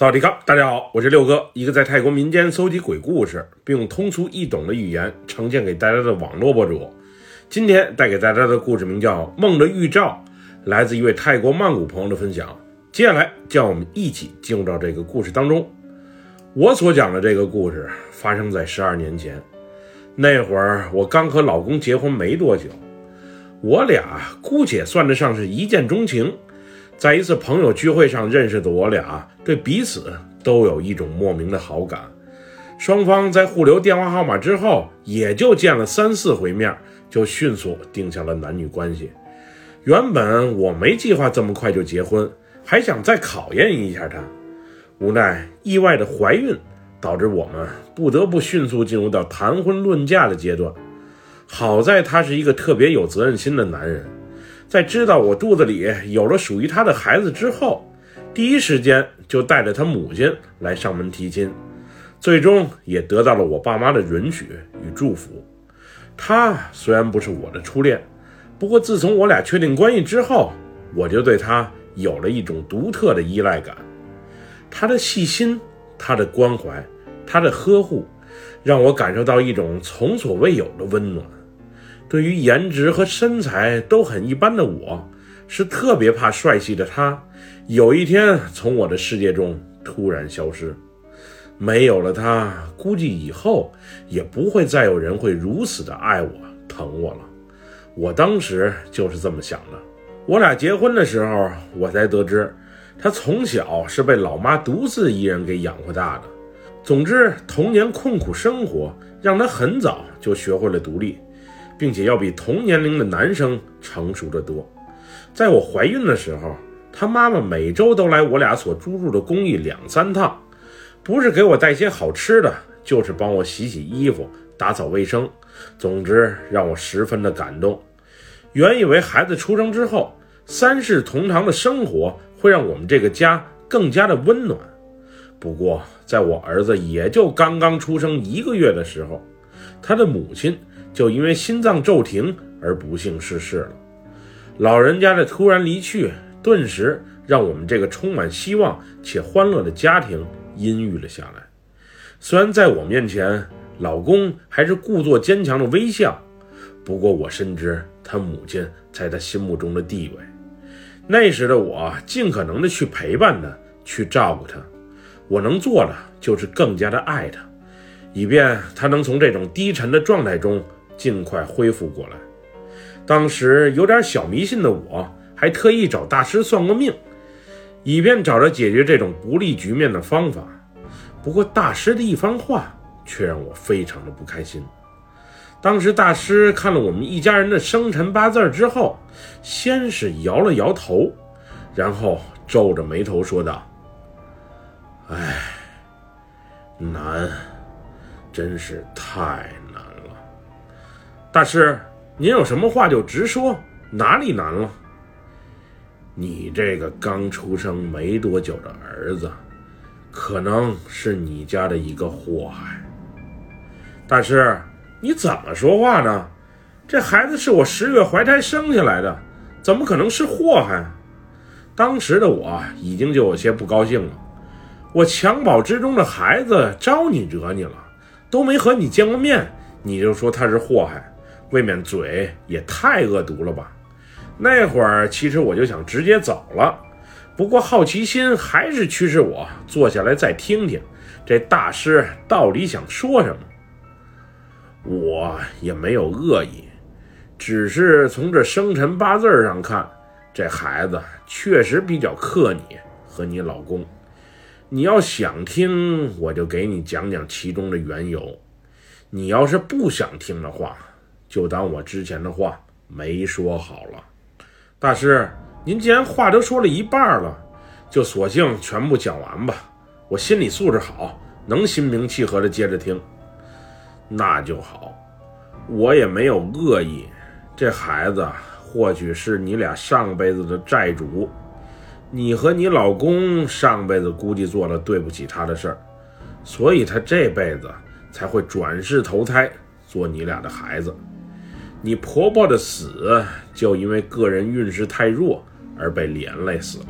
萨迪卡，大家好，我是六哥，一个在泰国民间搜集鬼故事，并用通俗易懂的语言呈现给大家的网络博主。今天带给大家的故事名叫《梦的预兆》，来自一位泰国曼谷朋友的分享。接下来，让我们一起进入到这个故事当中。我所讲的这个故事发生在十二年前，那会儿我刚和老公结婚没多久，我俩姑且算得上是一见钟情。在一次朋友聚会上认识的我俩，对彼此都有一种莫名的好感。双方在互留电话号码之后，也就见了三四回面，就迅速定下了男女关系。原本我没计划这么快就结婚，还想再考验一下她。无奈意外的怀孕，导致我们不得不迅速进入到谈婚论嫁的阶段。好在他是一个特别有责任心的男人。在知道我肚子里有了属于他的孩子之后，第一时间就带着他母亲来上门提亲，最终也得到了我爸妈的允许与祝福。他虽然不是我的初恋，不过自从我俩确定关系之后，我就对他有了一种独特的依赖感。他的细心，他的关怀，他的呵护，让我感受到一种从所未有的温暖。对于颜值和身材都很一般的我，是特别怕帅气的他有一天从我的世界中突然消失。没有了他，估计以后也不会再有人会如此的爱我、疼我了。我当时就是这么想的。我俩结婚的时候，我才得知，他从小是被老妈独自一人给养活大的。总之，童年困苦生活让他很早就学会了独立。并且要比同年龄的男生成熟得多。在我怀孕的时候，他妈妈每周都来我俩所租住的公寓两三趟，不是给我带些好吃的，就是帮我洗洗衣服、打扫卫生。总之，让我十分的感动。原以为孩子出生之后，三世同堂的生活会让我们这个家更加的温暖。不过，在我儿子也就刚刚出生一个月的时候，他的母亲。就因为心脏骤停而不幸逝世了。老人家的突然离去，顿时让我们这个充满希望且欢乐的家庭阴郁了下来。虽然在我面前，老公还是故作坚强的微笑，不过我深知他母亲在他心目中的地位。那时的我，尽可能的去陪伴他，去照顾他。我能做的就是更加的爱他，以便他能从这种低沉的状态中。尽快恢复过来。当时有点小迷信的我，还特意找大师算过命，以便找着解决这种不利局面的方法。不过大师的一番话却让我非常的不开心。当时大师看了我们一家人的生辰八字之后，先是摇了摇头，然后皱着眉头说道：“哎，难，真是太。”大师，您有什么话就直说，哪里难了？你这个刚出生没多久的儿子，可能是你家的一个祸害。大师，你怎么说话呢？这孩子是我十月怀胎生下来的，怎么可能是祸害？当时的我已经就有些不高兴了。我襁褓之中的孩子招你惹你了，都没和你见过面，你就说他是祸害？未免嘴也太恶毒了吧！那会儿其实我就想直接走了，不过好奇心还是驱使我坐下来再听听这大师到底想说什么。我也没有恶意，只是从这生辰八字上看，这孩子确实比较克你和你老公。你要想听，我就给你讲讲其中的缘由；你要是不想听的话，就当我之前的话没说好了，大师，您既然话都说了一半了，就索性全部讲完吧。我心理素质好，能心平气和的接着听。那就好，我也没有恶意。这孩子或许是你俩上辈子的债主，你和你老公上辈子估计做了对不起他的事儿，所以他这辈子才会转世投胎做你俩的孩子。你婆婆的死就因为个人运势太弱而被连累死了。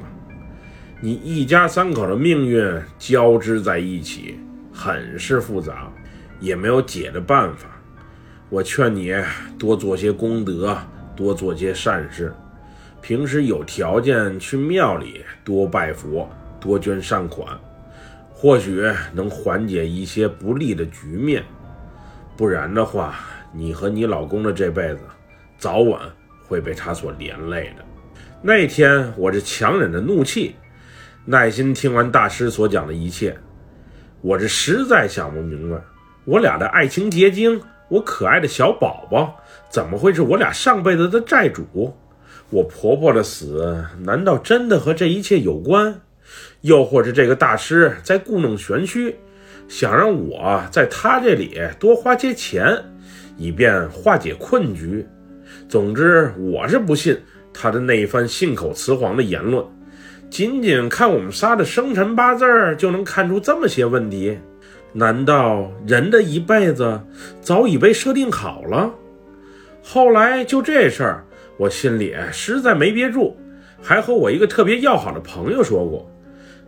你一家三口的命运交织在一起，很是复杂，也没有解的办法。我劝你多做些功德，多做些善事。平时有条件去庙里多拜佛，多捐善款，或许能缓解一些不利的局面。不然的话，你和你老公的这辈子，早晚会被他所连累的。那天，我这强忍着怒气。耐心听完大师所讲的一切，我这实在想不明白，我俩的爱情结晶，我可爱的小宝宝，怎么会是我俩上辈子的债主？我婆婆的死，难道真的和这一切有关？又或者这个大师在故弄玄虚，想让我在他这里多花些钱，以便化解困局？总之，我是不信他的那一番信口雌黄的言论。仅仅看我们仨的生辰八字儿，就能看出这么些问题？难道人的一辈子早已被设定好了？后来就这事儿，我心里实在没憋住，还和我一个特别要好的朋友说过。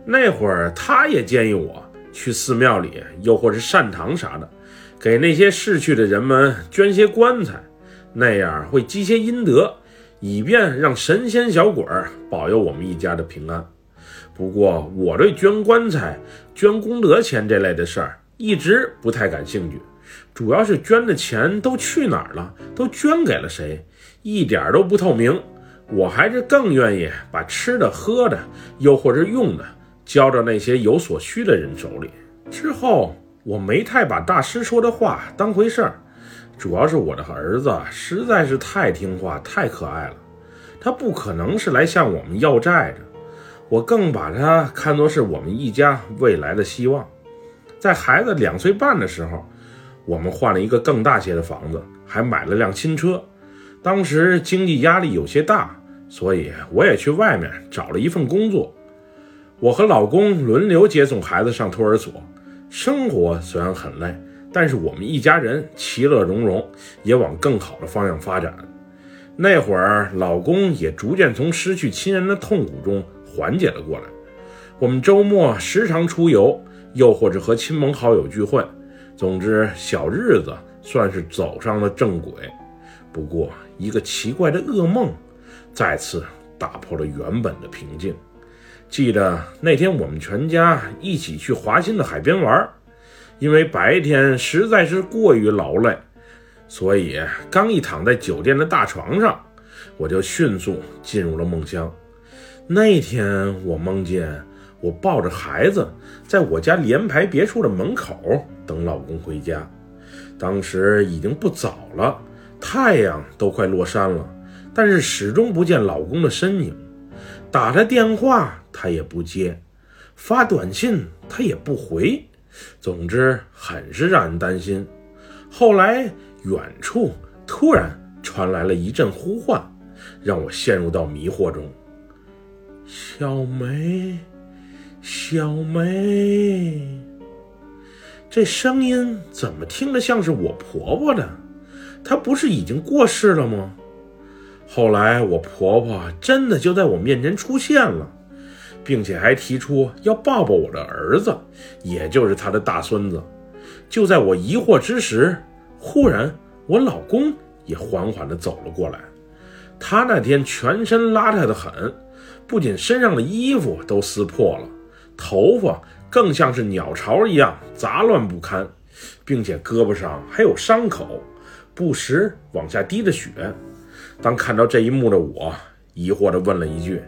那会儿他也建议我去寺庙里，又或是善堂啥的，给那些逝去的人们捐些棺材，那样会积些阴德。以便让神仙小鬼儿保佑我们一家的平安。不过，我对捐棺材、捐功德钱这类的事儿一直不太感兴趣，主要是捐的钱都去哪儿了，都捐给了谁，一点都不透明。我还是更愿意把吃的、喝的，又或者用的，交到那些有所需的人手里。之后，我没太把大师说的话当回事儿。主要是我的儿子实在是太听话、太可爱了，他不可能是来向我们要债的。我更把他看作是我们一家未来的希望。在孩子两岁半的时候，我们换了一个更大些的房子，还买了辆新车。当时经济压力有些大，所以我也去外面找了一份工作。我和老公轮流接送孩子上托儿所，生活虽然很累。但是我们一家人其乐融融，也往更好的方向发展。那会儿，老公也逐渐从失去亲人的痛苦中缓解了过来。我们周末时常出游，又或者和亲朋好友聚会。总之，小日子算是走上了正轨。不过，一个奇怪的噩梦再次打破了原本的平静。记得那天，我们全家一起去华新的海边玩。因为白天实在是过于劳累，所以刚一躺在酒店的大床上，我就迅速进入了梦乡。那天我梦见我抱着孩子，在我家联排别墅的门口等老公回家。当时已经不早了，太阳都快落山了，但是始终不见老公的身影。打他电话他也不接，发短信他也不回。总之，很是让人担心。后来，远处突然传来了一阵呼唤，让我陷入到迷惑中。小梅，小梅，这声音怎么听着像是我婆婆的？她不是已经过世了吗？后来，我婆婆真的就在我面前出现了。并且还提出要抱抱我的儿子，也就是他的大孙子。就在我疑惑之时，忽然我老公也缓缓地走了过来。他那天全身邋遢的很，不仅身上的衣服都撕破了，头发更像是鸟巢一样杂乱不堪，并且胳膊上还有伤口，不时往下滴着血。当看到这一幕的我，疑惑地问了一句。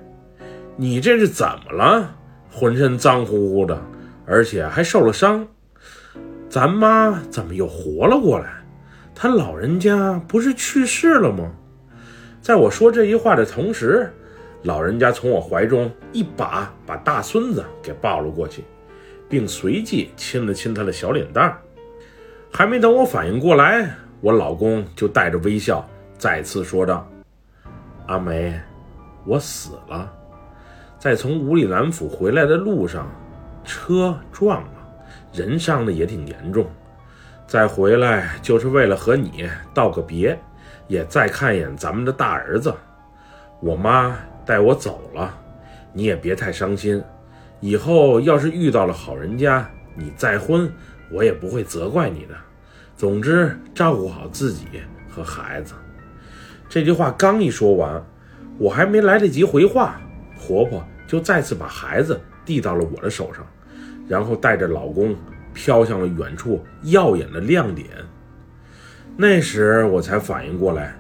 你这是怎么了？浑身脏乎乎的，而且还受了伤。咱妈怎么又活了过来？她老人家不是去世了吗？在我说这句话的同时，老人家从我怀中一把把大孙子给抱了过去，并随即亲了亲他的小脸蛋。还没等我反应过来，我老公就带着微笑再次说道：“阿梅，我死了。”在从五里南府回来的路上，车撞了，人伤的也挺严重。再回来就是为了和你道个别，也再看一眼咱们的大儿子。我妈带我走了，你也别太伤心，以后要是遇到了好人家，你再婚，我也不会责怪你的。总之，照顾好自己和孩子。这句话刚一说完，我还没来得及回话，婆婆就再次把孩子递到了我的手上，然后带着老公飘向了远处耀眼的亮点。那时我才反应过来，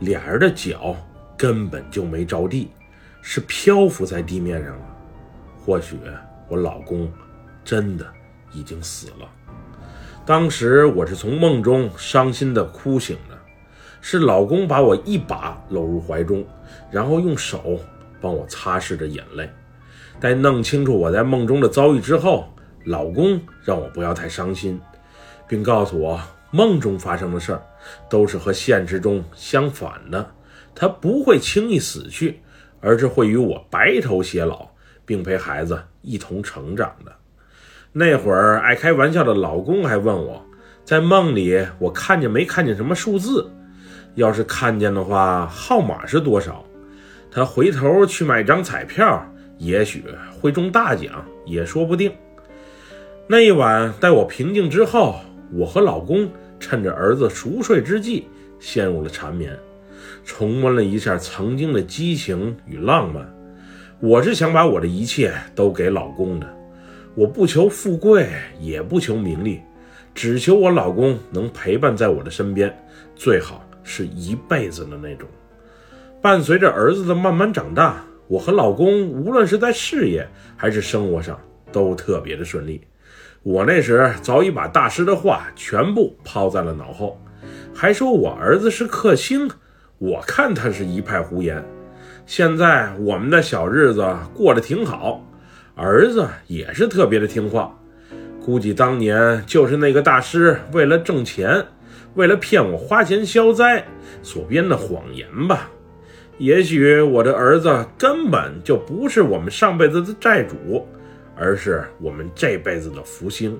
俩人的脚根本就没着地，是漂浮在地面上了。或许我老公真的已经死了。当时我是从梦中伤心的哭醒的，是老公把我一把搂入怀中，然后用手帮我擦拭着眼泪。待弄清楚我在梦中的遭遇之后，老公让我不要太伤心，并告诉我梦中发生的事儿都是和现实中相反的，他不会轻易死去，而是会与我白头偕老。并陪孩子一同成长的那会儿，爱开玩笑的老公还问我，在梦里我看见没看见什么数字？要是看见的话，号码是多少？他回头去买张彩票，也许会中大奖，也说不定。那一晚，待我平静之后，我和老公趁着儿子熟睡之际，陷入了缠绵，重温了一下曾经的激情与浪漫。我是想把我的一切都给老公的，我不求富贵，也不求名利，只求我老公能陪伴在我的身边，最好是一辈子的那种。伴随着儿子的慢慢长大，我和老公无论是在事业还是生活上都特别的顺利。我那时早已把大师的话全部抛在了脑后，还说我儿子是克星，我看他是一派胡言。现在我们的小日子过得挺好，儿子也是特别的听话。估计当年就是那个大师为了挣钱，为了骗我花钱消灾所编的谎言吧。也许我的儿子根本就不是我们上辈子的债主，而是我们这辈子的福星。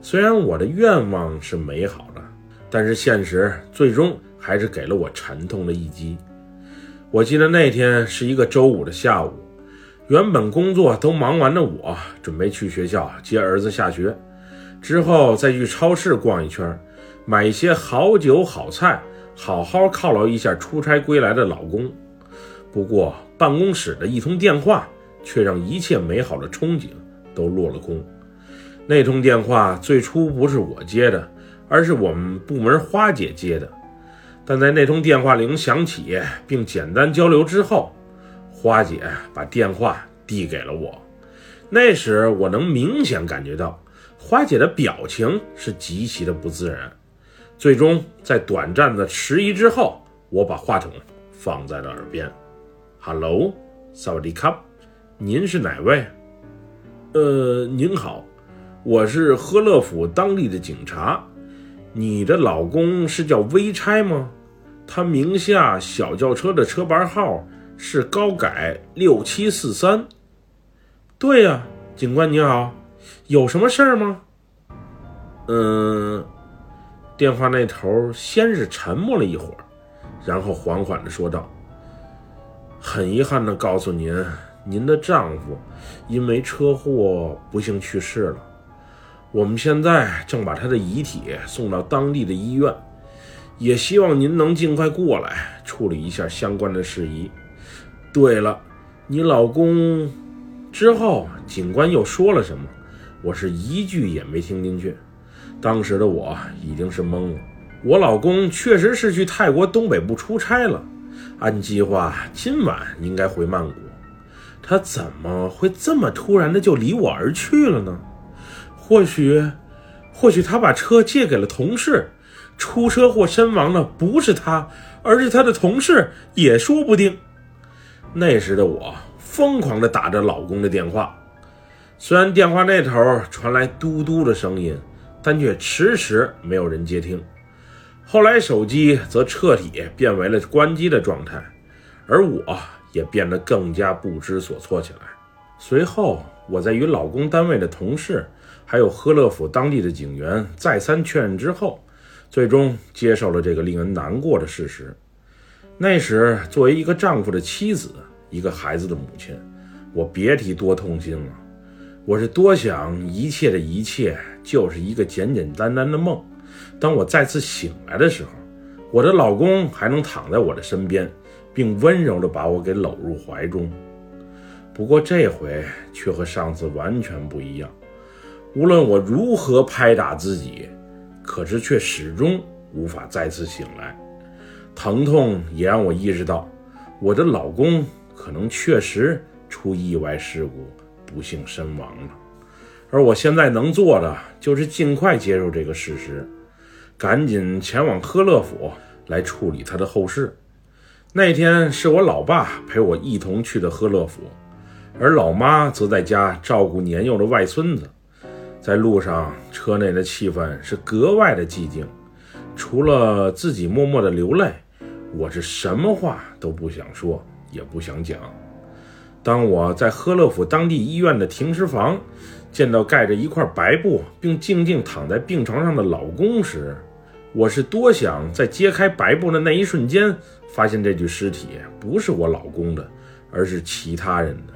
虽然我的愿望是美好的，但是现实最终还是给了我沉痛的一击。我记得那天是一个周五的下午，原本工作都忙完的我，准备去学校接儿子下学，之后再去超市逛一圈，买一些好酒好菜，好好犒劳一下出差归来的老公。不过办公室的一通电话，却让一切美好的憧憬都落了空。那通电话最初不是我接的，而是我们部门花姐接的。但在那通电话铃响起并简单交流之后，花姐把电话递给了我。那时我能明显感觉到花姐的表情是极其的不自然。最终在短暂的迟疑之后，我把话筒放在了耳边：“Hello，萨瓦迪卡，您是哪位？”“呃，您好，我是呵乐府当地的警察。”你的老公是叫微差吗？他名下小轿车的车牌号是高改六七四三。对呀，警官你好，有什么事儿吗？嗯，电话那头先是沉默了一会儿，然后缓缓的说道：“很遗憾的告诉您，您的丈夫因为车祸不幸去世了。”我们现在正把他的遗体送到当地的医院，也希望您能尽快过来处理一下相关的事宜。对了，你老公之后，警官又说了什么？我是一句也没听进去。当时的我已经是懵了。我老公确实是去泰国东北部出差了，按计划今晚应该回曼谷。他怎么会这么突然的就离我而去了呢？或许，或许他把车借给了同事，出车祸身亡的不是他，而是他的同事，也说不定。那时的我疯狂的打着老公的电话，虽然电话那头传来嘟嘟的声音，但却迟迟没有人接听。后来手机则彻底变为了关机的状态，而我也变得更加不知所措起来。随后，我在与老公单位的同事。还有呵乐府当地的警员再三确认之后，最终接受了这个令人难过的事实。那时，作为一个丈夫的妻子，一个孩子的母亲，我别提多痛心了。我是多想一切的一切就是一个简简单单的梦。当我再次醒来的时候，我的老公还能躺在我的身边，并温柔地把我给搂入怀中。不过这回却和上次完全不一样。无论我如何拍打自己，可是却始终无法再次醒来。疼痛也让我意识到，我的老公可能确实出意外事故，不幸身亡了。而我现在能做的，就是尽快接受这个事实，赶紧前往科勒府来处理他的后事。那天是我老爸陪我一同去的赫勒府，而老妈则在家照顾年幼的外孙子。在路上，车内的气氛是格外的寂静，除了自己默默的流泪。我是什么话都不想说，也不想讲。当我在赫勒府当地医院的停尸房见到盖着一块白布并静静躺在病床上的老公时，我是多想在揭开白布的那一瞬间，发现这具尸体不是我老公的，而是其他人的。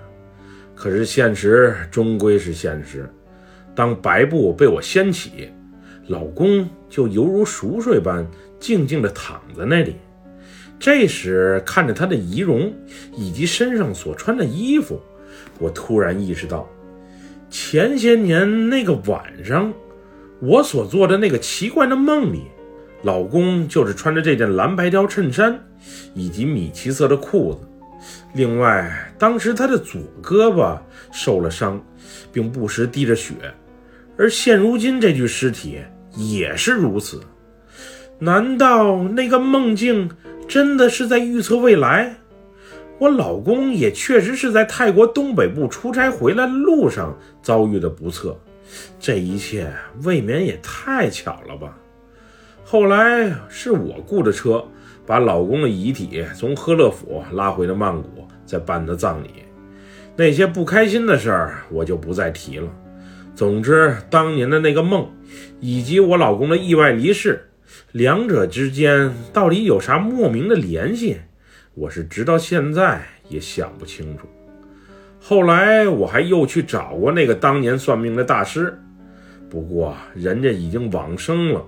可是现实终归是现实，当白布被我掀起，老公就犹如熟睡般静静地躺在那里。这时，看着他的仪容以及身上所穿的衣服，我突然意识到，前些年那个晚上，我所做的那个奇怪的梦里，老公就是穿着这件蓝白条衬衫以及米奇色的裤子。另外，当时他的左胳膊受了伤，并不时滴着血，而现如今这具尸体也是如此。难道那个梦境？真的是在预测未来，我老公也确实是在泰国东北部出差回来的路上遭遇的不测，这一切未免也太巧了吧。后来是我雇的车，把老公的遗体从赫勒府拉回了曼谷，再办的葬礼。那些不开心的事儿我就不再提了。总之，当年的那个梦，以及我老公的意外离世。两者之间到底有啥莫名的联系？我是直到现在也想不清楚。后来我还又去找过那个当年算命的大师，不过人家已经往生了。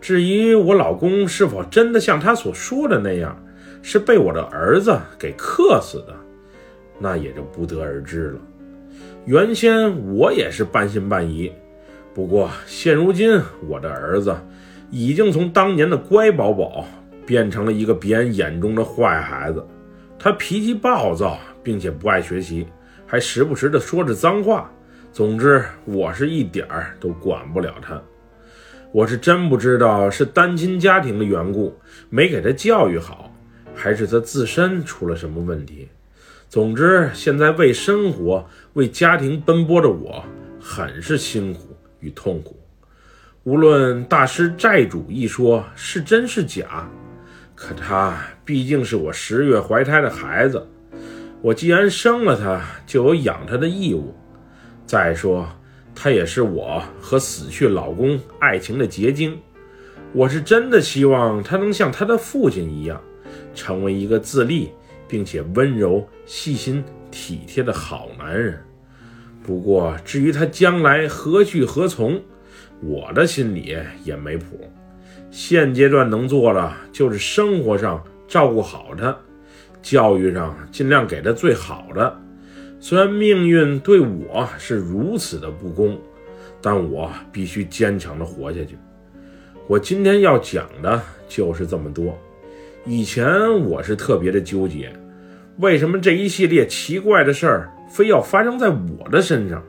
至于我老公是否真的像他所说的那样，是被我的儿子给克死的，那也就不得而知了。原先我也是半信半疑，不过现如今我的儿子。已经从当年的乖宝宝变成了一个别人眼中的坏孩子。他脾气暴躁，并且不爱学习，还时不时的说着脏话。总之，我是一点儿都管不了他。我是真不知道是单亲家庭的缘故没给他教育好，还是他自身出了什么问题。总之，现在为生活、为家庭奔波的我，很是辛苦与痛苦。无论大师债主一说是真是假，可他毕竟是我十月怀胎的孩子，我既然生了他，就有养他的义务。再说，他也是我和死去老公爱情的结晶。我是真的希望他能像他的父亲一样，成为一个自立并且温柔、细心、体贴的好男人。不过，至于他将来何去何从，我的心里也没谱，现阶段能做的就是生活上照顾好他，教育上尽量给他最好的。虽然命运对我是如此的不公，但我必须坚强的活下去。我今天要讲的就是这么多。以前我是特别的纠结，为什么这一系列奇怪的事儿非要发生在我的身上？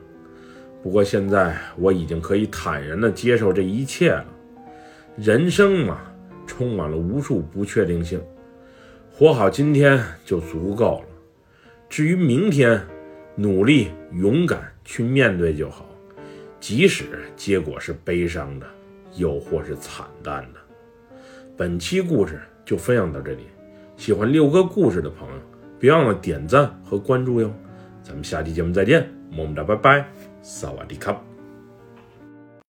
不过现在我已经可以坦然的接受这一切了。人生嘛充满了无数不确定性。活好今天就足够了。至于明天努力勇敢去面对就好。即使结果是悲伤的又或是惨淡的。本期故事就分享到这里。喜欢六哥故事的朋友别忘了点赞和关注哟。咱们下期节目再见么么哒拜拜。萨瓦迪卡